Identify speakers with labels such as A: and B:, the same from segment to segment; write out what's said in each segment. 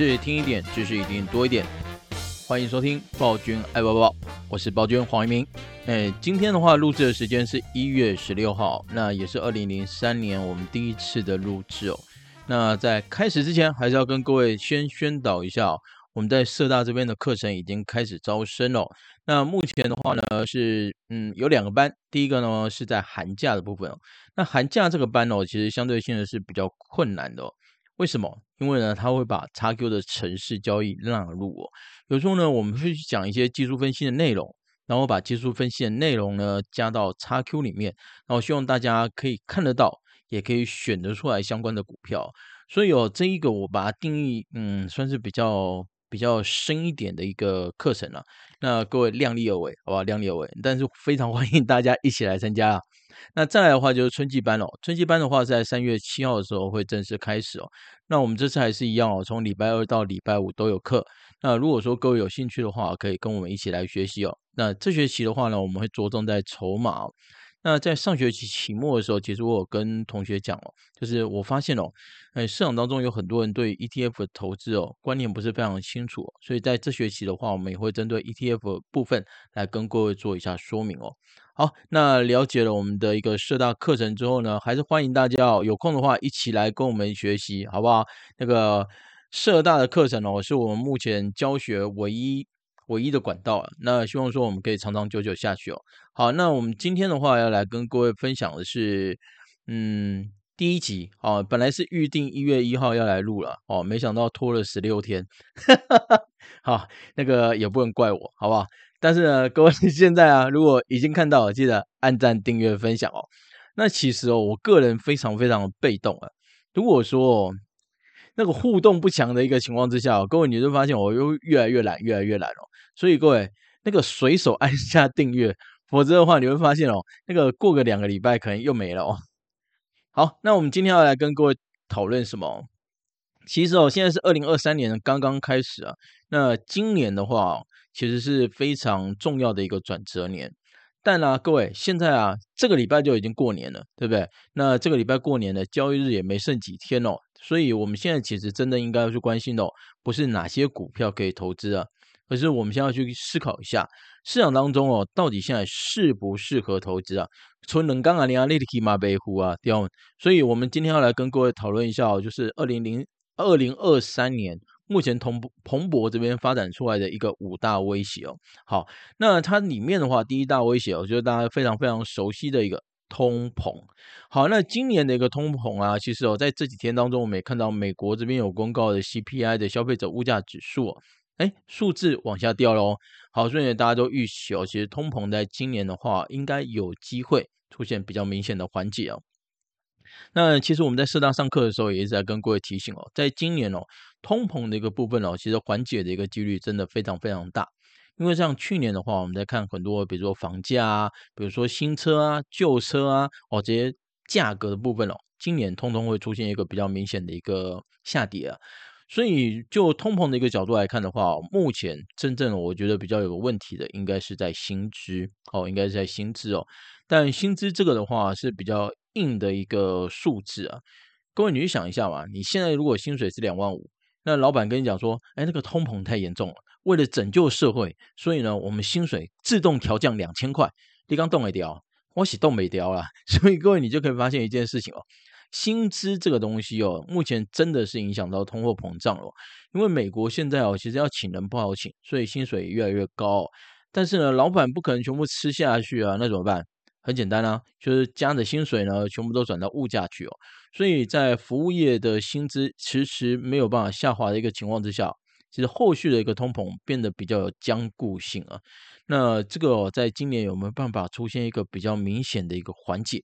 A: 是听一点，知识一定多一点。欢迎收听暴君爱抱抱，我是暴君黄一鸣。哎，今天的话录制的时间是一月十六号，那也是二零零三年我们第一次的录制哦。那在开始之前，还是要跟各位先宣导一下，我们在社大这边的课程已经开始招生了。那目前的话呢，是嗯有两个班，第一个呢是在寒假的部分。那寒假这个班哦，其实相对性的是比较困难的。为什么？因为呢，它会把 XQ 的城市交易纳入哦。有时候呢，我们会去讲一些技术分析的内容，然后把技术分析的内容呢加到 XQ 里面，然后希望大家可以看得到，也可以选得出来相关的股票。所以哦，这一个我把它定义，嗯，算是比较。比较深一点的一个课程了，那各位量力而为，好吧，量力而为。但是非常欢迎大家一起来参加啊。那再来的话就是春季班哦，春季班的话在三月七号的时候会正式开始哦。那我们这次还是一样哦，从礼拜二到礼拜五都有课。那如果说各位有兴趣的话，可以跟我们一起来学习哦。那这学期的话呢，我们会着重在筹码。那在上学期期末的时候，其实我有跟同学讲哦，就是我发现哦，哎，市场当中有很多人对 ETF 的投资哦观念不是非常清楚，所以在这学期的话，我们也会针对 ETF 部分来跟各位做一下说明哦。好，那了解了我们的一个社大课程之后呢，还是欢迎大家哦，有空的话一起来跟我们学习，好不好？那个社大的课程哦，是我们目前教学唯一。唯一的管道啊，那希望说我们可以长长久久下去哦。好，那我们今天的话要来跟各位分享的是，嗯，第一集哦，本来是预定一月一号要来录了哦，没想到拖了十六天，哈哈哈。好，那个也不能怪我，好不好？但是呢，各位 现在啊，如果已经看到，记得按赞、订阅、分享哦。那其实哦，我个人非常非常的被动啊。如果说那个互动不强的一个情况之下，各位你就发现我又越来越懒，越来越懒哦。所以各位，那个随手按下订阅，否则的话你会发现哦，那个过个两个礼拜可能又没了哦。好，那我们今天要来跟各位讨论什么？其实哦，现在是二零二三年刚刚开始啊。那今年的话，其实是非常重要的一个转折年。但呢、各位现在啊，这个礼拜就已经过年了，对不对？那这个礼拜过年的交易日也没剩几天哦。所以我们现在其实真的应该要去关心的哦，不是哪些股票可以投资啊。可是我们先要去思考一下，市场当中哦，到底现在适不适合投资啊？从冷刚啊，你啊，立体马背虎啊，对。所以，我们今天要来跟各位讨论一下哦，就是二零零二零二三年目前同蓬勃这边发展出来的一个五大威胁哦。好，那它里面的话，第一大威胁，我觉得大家非常非常熟悉的一个通膨。好，那今年的一个通膨啊，其实哦，在这几天当中，我们也看到美国这边有公告的 CPI 的消费者物价指数。哎，数字往下掉喽。好，所以大家都预期哦，其实通膨在今年的话，应该有机会出现比较明显的缓解哦。那其实我们在社大上课的时候，也一直在跟各位提醒哦，在今年哦，通膨的一个部分哦，其实缓解的一个几率真的非常非常大。因为像去年的话，我们在看很多，比如说房价啊，比如说新车啊、旧车啊，哦这些价格的部分哦，今年通通会出现一个比较明显的一个下跌啊。所以，就通膨的一个角度来看的话，目前真正我觉得比较有个问题的，应该是在薪资哦，应该是在薪资哦。但薪资这个的话是比较硬的一个数字啊。各位，你去想一下嘛，你现在如果薪水是两万五，那老板跟你讲说，哎，那个通膨太严重了，为了拯救社会，所以呢，我们薪水自动调降两千块。你刚动没掉，我是动没掉了。所以各位，你就可以发现一件事情哦。薪资这个东西哦，目前真的是影响到通货膨胀了。因为美国现在哦，其实要请人不好请，所以薪水越来越高。但是呢，老板不可能全部吃下去啊，那怎么办？很简单啊，就是将的薪水呢，全部都转到物价去哦。所以在服务业的薪资迟迟没有办法下滑的一个情况之下，其实后续的一个通膨变得比较有坚固性啊。那这个哦，在今年有没有办法出现一个比较明显的一个缓解？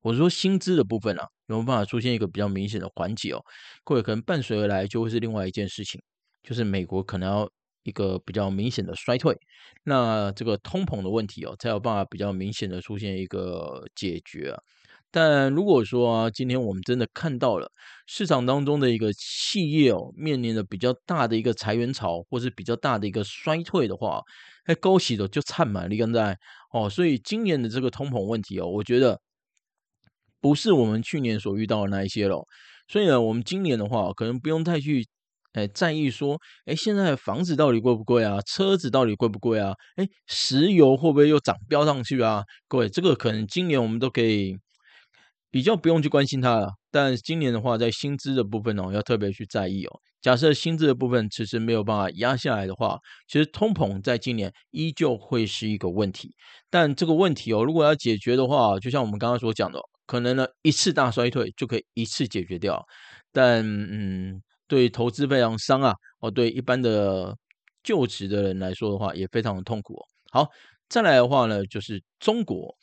A: 我说薪资的部分啊，有没有办法出现一个比较明显的缓解哦？各位可能伴随而来就会是另外一件事情，就是美国可能要一个比较明显的衰退，那这个通膨的问题哦，才有办法比较明显的出现一个解决啊。但如果说啊，今天我们真的看到了市场当中的一个企业哦，面临着比较大的一个裁员潮，或是比较大的一个衰退的话，哎，高息的就惨嘛，你刚才哦，所以今年的这个通膨问题哦，我觉得。不是我们去年所遇到的那一些咯，所以呢，我们今年的话，可能不用太去哎，在意说，哎，现在房子到底贵不贵啊？车子到底贵不贵啊？哎，石油会不会又涨飙上去啊？各位，这个可能今年我们都可以比较不用去关心它了。但今年的话，在薪资的部分哦，要特别去在意哦。假设薪资的部分迟迟没有办法压下来的话，其实通膨在今年依旧会是一个问题。但这个问题哦，如果要解决的话，就像我们刚刚所讲的，可能呢一次大衰退就可以一次解决掉。但嗯。对投资非常伤啊！哦，对一般的就职的人来说的话，也非常的痛苦。好，再来的话呢，就是中国。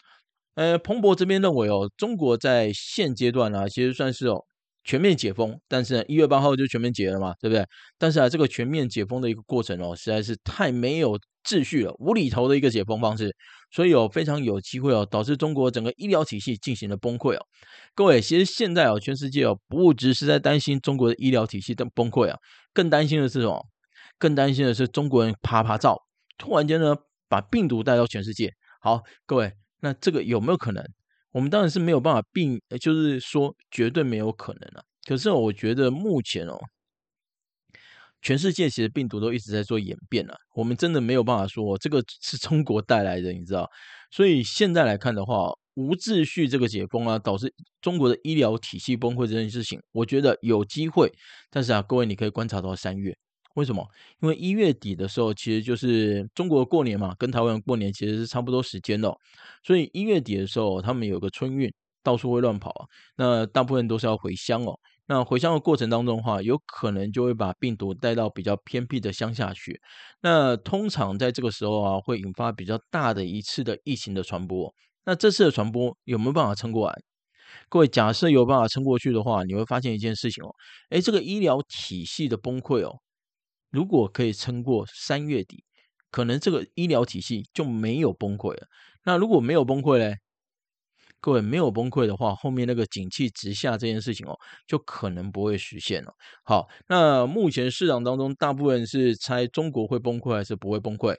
A: 呃，彭博这边认为哦，中国在现阶段呢、啊，其实算是哦全面解封，但是一月八号就全面解了嘛，对不对？但是啊，这个全面解封的一个过程哦，实在是太没有秩序了，无厘头的一个解封方式，所以有、哦、非常有机会哦，导致中国整个医疗体系进行了崩溃哦。各位，其实现在哦，全世界哦，不只是在担心中国的医疗体系的崩溃啊，更担心的是什么？更担心的是中国人啪啪造，突然间呢，把病毒带到全世界。好，各位，那这个有没有可能？我们当然是没有办法并，就是说绝对没有可能了、啊。可是我觉得目前哦。全世界其实病毒都一直在做演变啊，我们真的没有办法说这个是中国带来的，你知道？所以现在来看的话，无秩序这个解封啊，导致中国的医疗体系崩溃这件事情，我觉得有机会。但是啊，各位你可以观察到三月，为什么？因为一月底的时候，其实就是中国过年嘛，跟台湾过年其实是差不多时间的哦，所以一月底的时候，他们有个春运，到处会乱跑啊，那大部分都是要回乡哦。那回乡的过程当中的话，有可能就会把病毒带到比较偏僻的乡下去。那通常在这个时候啊，会引发比较大的一次的疫情的传播。那这次的传播有没有办法撑过来？各位，假设有办法撑过去的话，你会发现一件事情哦，诶，这个医疗体系的崩溃哦，如果可以撑过三月底，可能这个医疗体系就没有崩溃了。那如果没有崩溃嘞？各位没有崩溃的话，后面那个景气直下这件事情哦，就可能不会实现了。好，那目前市场当中，大部分是猜中国会崩溃还是不会崩溃？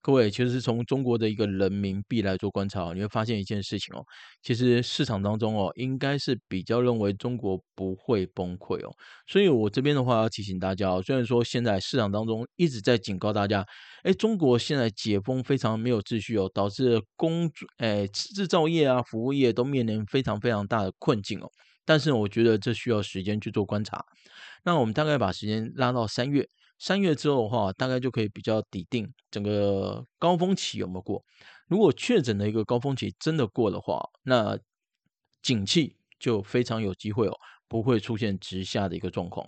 A: 各位，其实是从中国的一个人民币来做观察，你会发现一件事情哦，其实市场当中哦，应该是比较认为中国不会崩溃哦。所以我这边的话要提醒大家哦，虽然说现在市场当中一直在警告大家，哎，中国现在解封非常没有秩序哦，导致工哎制造业啊、服务业都面临非常非常大的困境哦。但是我觉得这需要时间去做观察。那我们大概把时间拉到三月。三月之后的话，大概就可以比较底定整个高峰期有没有过。如果确诊的一个高峰期真的过的话，那景气就非常有机会哦，不会出现直下的一个状况。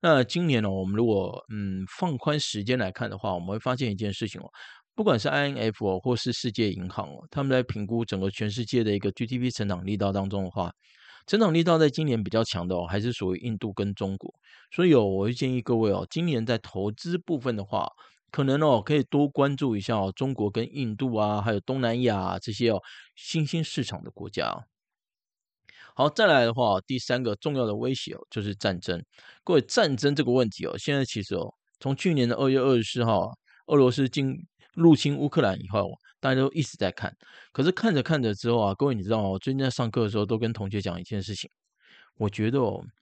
A: 那今年呢，我们如果嗯放宽时间来看的话，我们会发现一件事情哦，不管是 INF 哦，或是世界银行哦，他们在评估整个全世界的一个 GDP 成长力道当中的话。成长力道在今年比较强的哦，还是属于印度跟中国，所以哦，我会建议各位哦，今年在投资部分的话，可能哦可以多关注一下哦，中国跟印度啊，还有东南亚啊，这些哦新兴市场的国家。好，再来的话，第三个重要的威胁哦就是战争。各位，战争这个问题哦，现在其实哦，从去年的二月二十四号，俄罗斯进入侵乌克兰以后。大家都一直在看，可是看着看着之后啊，各位你知道吗？我最近在上课的时候都跟同学讲一件事情，我觉得，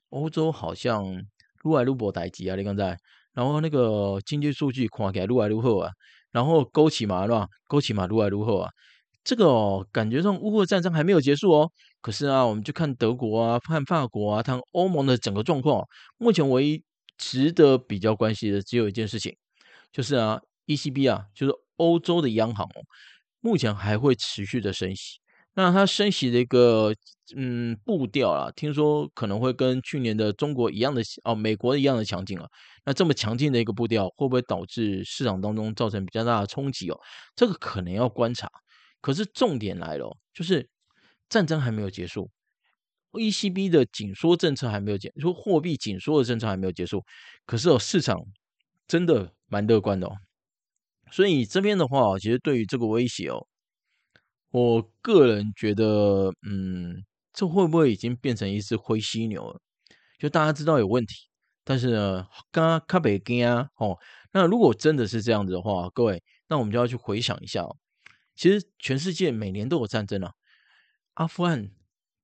A: 欧洲好像愈来愈无代志啊，你刚才，然后那个经济数据看起来愈来愈好啊，然后勾起嘛，是吧？勾起嘛，愈来愈好啊，这个哦，感觉上乌克兰战争还没有结束哦。可是啊，我们就看德国啊，看法国啊，看欧盟的整个状况，目前唯一值得比较关心的只有一件事情，就是啊，ECB 啊，就是欧洲的央行哦。目前还会持续的升息，那它升息的一个嗯步调啊，听说可能会跟去年的中国一样的哦，美国一样的强劲啊。那这么强劲的一个步调，会不会导致市场当中造成比较大的冲击哦？这个可能要观察。可是重点来了，就是战争还没有结束，ECB 的紧缩政策还没有结，说货币紧缩的政策还没有结束。可是哦，市场真的蛮乐观的哦。所以这边的话，其实对于这个威胁哦，我个人觉得，嗯，这会不会已经变成一只灰犀牛了？就大家知道有问题，但是呢，刚刚卡北京啊，哦，那如果真的是这样子的话，各位，那我们就要去回想一下哦。其实全世界每年都有战争啊，阿富汗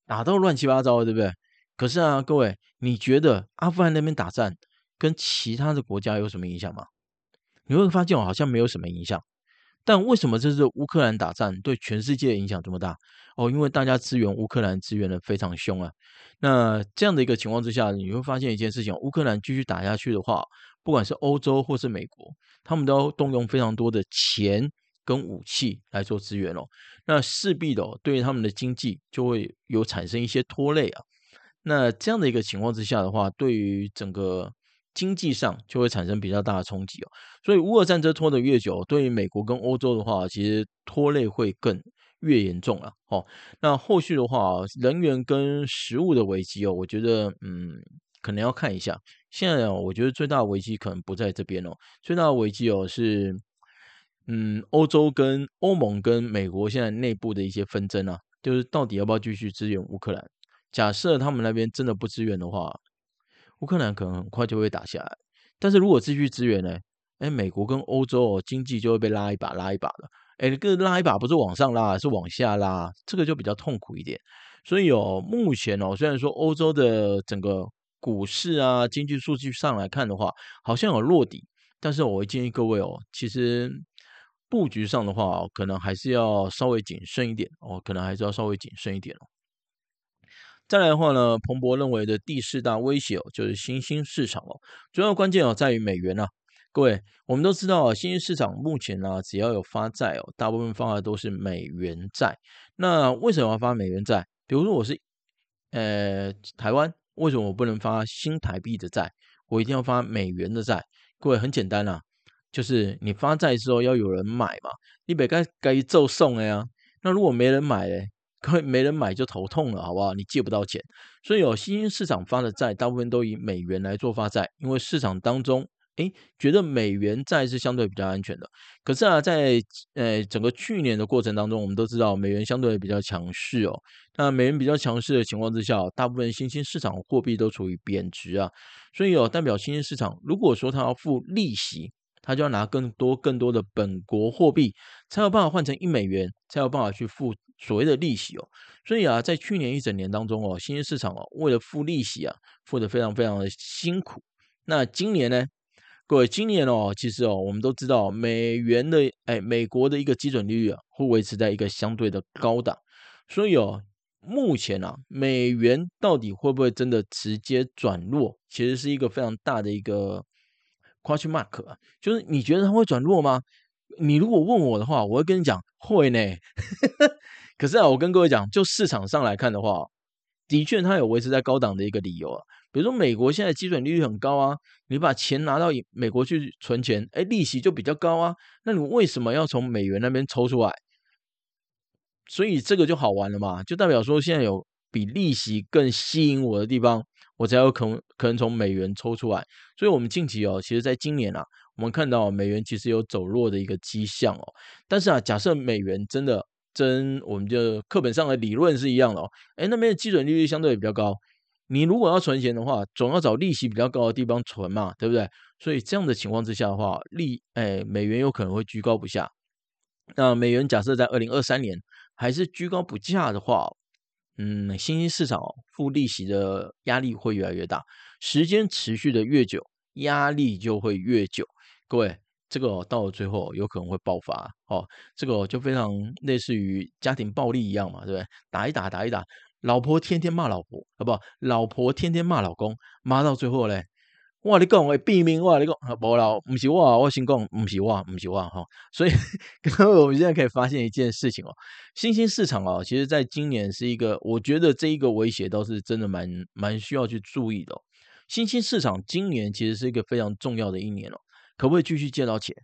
A: 打到乱七八糟，对不对？可是啊，各位，你觉得阿富汗那边打战跟其他的国家有什么影响吗？你会发现我好像没有什么影响。但为什么这次乌克兰打仗对全世界影响这么大？哦，因为大家支援乌克兰支援的非常凶啊。那这样的一个情况之下，你会发现一件事情：乌克兰继续打下去的话，不管是欧洲或是美国，他们都要动用非常多的钱跟武器来做支援哦。那势必的哦对于他们的经济就会有产生一些拖累啊。那这样的一个情况之下的话，对于整个经济上就会产生比较大的冲击哦，所以乌俄战争拖得越久，对于美国跟欧洲的话，其实拖累会更越严重了哦。那后续的话，人员跟食物的危机哦，我觉得嗯，可能要看一下。现在哦，我觉得最大的危机可能不在这边哦，最大的危机哦是嗯，欧洲跟欧盟跟美国现在内部的一些纷争啊，就是到底要不要继续支援乌克兰？假设他们那边真的不支援的话。乌克兰可能很快就会打下来，但是如果继续支援呢？哎，美国跟欧洲哦，经济就会被拉一把拉一把的。哎，这个拉一把不是往上拉，是往下拉，这个就比较痛苦一点。所以哦，目前哦，虽然说欧洲的整个股市啊、经济数据上来看的话，好像有落底，但是我会建议各位哦，其实布局上的话，可能还是要稍微谨慎一点哦，可能还是要稍微谨慎一点哦。再来的话呢，彭博认为的第四大威胁哦，就是新兴市场哦。主要关键哦，在于美元啊。各位，我们都知道啊，新兴市场目前呢，只要有发债哦，大部分发的都是美元债。那为什么要发美元债？比如说我是呃台湾，为什么我不能发新台币的债？我一定要发美元的债？各位很简单啊，就是你发债之后要有人买嘛，你别该该做送的呀。那如果没人买嘞？可会没人买就头痛了，好不好？你借不到钱，所以有新兴市场发的债，大部分都以美元来做发债，因为市场当中，诶，觉得美元债是相对比较安全的。可是啊，在呃整个去年的过程当中，我们都知道美元相对比较强势哦。那美元比较强势的情况之下，大部分新兴市场货币都处于贬值啊，所以有代表新兴市场，如果说它要付利息，他就要拿更多更多的本国货币，才有办法换成一美元，才有办法去付。所谓的利息哦，所以啊，在去年一整年当中哦，新兴市场哦，为了付利息啊，付得非常非常的辛苦。那今年呢，各位，今年哦，其实哦，我们都知道美元的哎，美国的一个基准利率啊，会维持在一个相对的高档。所以哦，目前啊，美元到底会不会真的直接转弱，其实是一个非常大的一个 question mark，就是你觉得它会转弱吗？你如果问我的话，我会跟你讲会呢。可是啊，我跟各位讲，就市场上来看的话，的确它有维持在高档的一个理由啊。比如说，美国现在基准利率很高啊，你把钱拿到美国去存钱，哎，利息就比较高啊。那你为什么要从美元那边抽出来？所以这个就好玩了嘛，就代表说现在有比利息更吸引我的地方，我才有可能可能从美元抽出来。所以，我们近期哦，其实在今年啊，我们看到美元其实有走弱的一个迹象哦。但是啊，假设美元真的。真我们就课本上的理论是一样的哦，哎，那边的基准利率相对也比较高，你如果要存钱的话，总要找利息比较高的地方存嘛，对不对？所以这样的情况之下的话，利哎美元有可能会居高不下。那美元假设在二零二三年还是居高不下的话，嗯，新兴市场付利息的压力会越来越大，时间持续的越久，压力就会越久。各位。这个到了最后有可能会爆发哦，这个就非常类似于家庭暴力一样嘛，对不对？打一打，打一打，老婆天天骂老婆，好不？老婆天天骂老公，骂到最后嘞，哇！你讲我避免哇！你讲无啦，不是我，我先讲，不是我，不是我哈。所以，各位我们现在可以发现一件事情哦，新兴市场哦，其实在今年是一个，我觉得这一个威胁倒是真的蛮蛮需要去注意的。新兴市场今年其实是一个非常重要的一年哦。可不可以继续借到钱？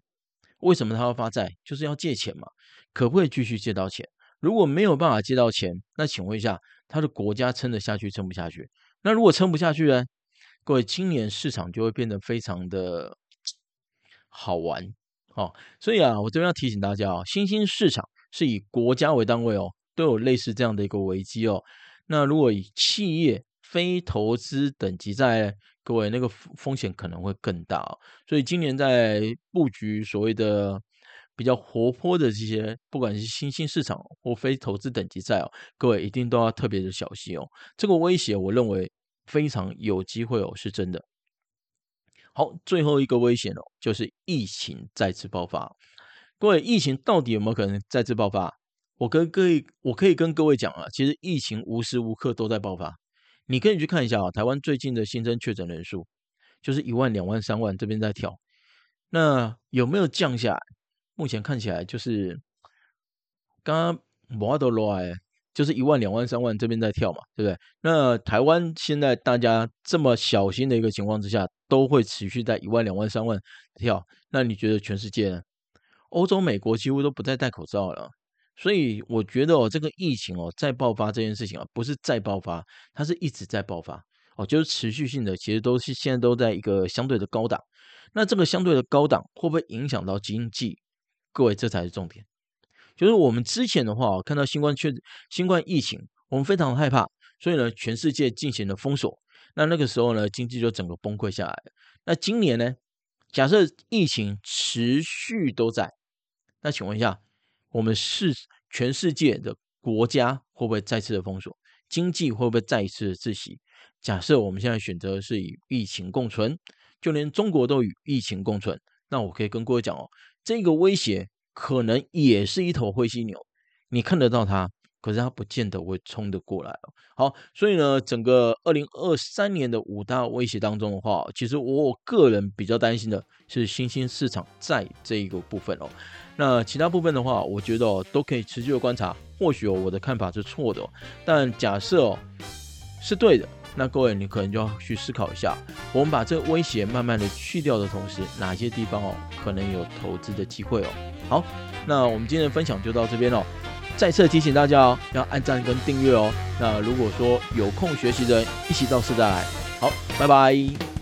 A: 为什么他要发债？就是要借钱嘛。可不可以继续借到钱？如果没有办法借到钱，那请问一下，他的国家撑得下去，撑不下去？那如果撑不下去呢？各位，今年市场就会变得非常的好玩哦。所以啊，我这边要提醒大家哦，新兴市场是以国家为单位哦，都有类似这样的一个危机哦。那如果以企业非投资等级债。各位，那个风险可能会更大哦，所以今年在布局所谓的比较活泼的这些，不管是新兴市场或非投资等级债哦，各位一定都要特别的小心哦。这个威胁，我认为非常有机会哦，是真的。好，最后一个危险哦，就是疫情再次爆发。各位，疫情到底有没有可能再次爆发？我跟各位，我可以跟各位讲啊，其实疫情无时无刻都在爆发。你可以去看一下啊，台湾最近的新增确诊人数就是一万、两万、三万这边在跳，那有没有降下来？目前看起来就是刚刚摩都罗哎，就是一万、两万、三万这边在跳嘛，对不对？那台湾现在大家这么小心的一个情况之下，都会持续在一万、两万、三万跳。那你觉得全世界呢？欧洲、美国几乎都不再戴口罩了。所以我觉得哦，这个疫情哦再爆发这件事情啊，不是再爆发，它是一直在爆发哦，就是持续性的，其实都是现在都在一个相对的高档。那这个相对的高档会不会影响到经济？各位，这才是重点。就是我们之前的话，看到新冠确新冠疫情，我们非常害怕，所以呢，全世界进行了封锁。那那个时候呢，经济就整个崩溃下来。那今年呢，假设疫情持续都在，那请问一下。我们是全世界的国家会不会再次的封锁？经济会不会再一次的窒息？假设我们现在选择是与疫情共存，就连中国都与疫情共存，那我可以跟各位讲哦，这个威胁可能也是一头灰犀牛，你看得到它。可是它不见得会冲得过来。好，所以呢，整个二零二三年的五大威胁当中的话，其实我个人比较担心的是新兴市场在这一个部分哦。那其他部分的话，我觉得哦都可以持续的观察。或许哦我的看法是错的，但假设哦是对的，那各位你可能就要去思考一下，我们把这个威胁慢慢的去掉的同时，哪些地方哦可能有投资的机会哦。好，那我们今天的分享就到这边哦。再次提醒大家哦，要按赞跟订阅哦。那如果说有空学习的人，一起到四再来。好，拜拜。